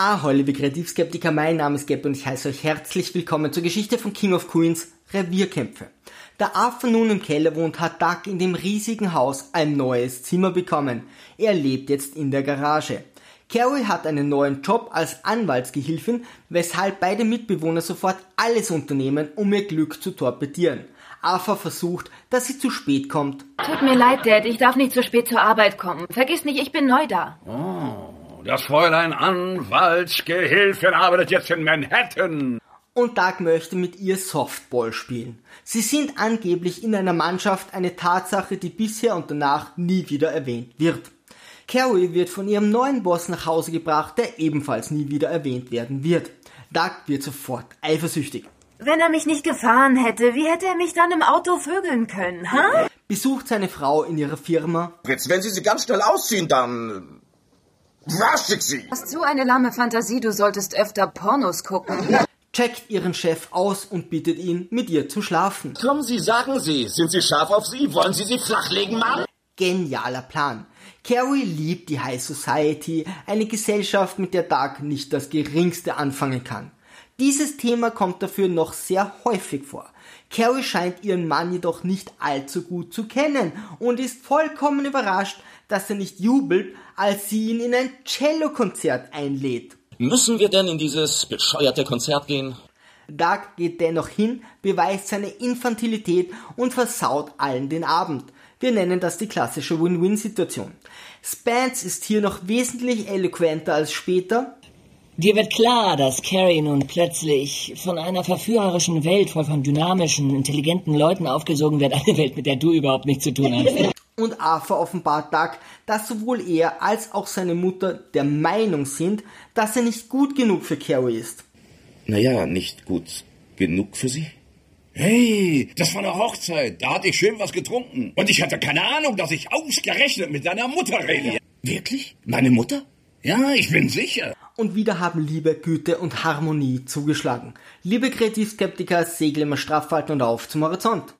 Ahoi, liebe Kreativskeptiker, mein Name ist Geb und ich heiße euch herzlich willkommen zur Geschichte von King of Queens Revierkämpfe. Da Arthur nun im Keller wohnt, hat Doug in dem riesigen Haus ein neues Zimmer bekommen. Er lebt jetzt in der Garage. Carrie hat einen neuen Job als Anwaltsgehilfin, weshalb beide Mitbewohner sofort alles unternehmen, um ihr Glück zu torpedieren. Arthur versucht, dass sie zu spät kommt. Tut mir leid, Dad, ich darf nicht zu spät zur Arbeit kommen. Vergiss nicht, ich bin neu da. Oh. Das Fräulein Anwaltsgehilfin arbeitet jetzt in Manhattan. Und Doug möchte mit ihr Softball spielen. Sie sind angeblich in einer Mannschaft eine Tatsache, die bisher und danach nie wieder erwähnt wird. Carrie wird von ihrem neuen Boss nach Hause gebracht, der ebenfalls nie wieder erwähnt werden wird. Doug wird sofort eifersüchtig. Wenn er mich nicht gefahren hätte, wie hätte er mich dann im Auto vögeln können, ha? Besucht seine Frau in ihrer Firma. Jetzt, wenn Sie sie ganz schnell ausziehen, dann Raschig sie! Du hast so eine lahme Fantasie, du solltest öfter Pornos gucken. Checkt ihren Chef aus und bittet ihn, mit ihr zu schlafen. Kommen Sie, sagen Sie, sind Sie scharf auf sie? Wollen Sie sie flachlegen, Mann? Genialer Plan. Carrie liebt die High Society, eine Gesellschaft, mit der Doug nicht das geringste anfangen kann. Dieses Thema kommt dafür noch sehr häufig vor. Carrie scheint ihren Mann jedoch nicht allzu gut zu kennen und ist vollkommen überrascht, dass er nicht jubelt, als sie ihn in ein Cellokonzert einlädt. Müssen wir denn in dieses bescheuerte Konzert gehen? Doug geht dennoch hin, beweist seine Infantilität und versaut allen den Abend. Wir nennen das die klassische Win-Win-Situation. Spence ist hier noch wesentlich eloquenter als später. Dir wird klar, dass Carrie nun plötzlich von einer verführerischen Welt voll von dynamischen, intelligenten Leuten aufgesogen wird. Eine Welt, mit der du überhaupt nichts zu tun hast. Und Arthur offenbart Doug, dass sowohl er als auch seine Mutter der Meinung sind, dass er nicht gut genug für Carrie ist. Naja, nicht gut genug für sie? Hey, das war eine Hochzeit. Da hatte ich schön was getrunken. Und ich hatte keine Ahnung, dass ich ausgerechnet mit deiner Mutter rede. Wirklich? Meine Mutter? Ja, ich bin sicher. Und wieder haben Liebe, Güte und Harmonie zugeschlagen. Liebe Kreativskeptiker, Segel immer straff halten und auf zum Horizont.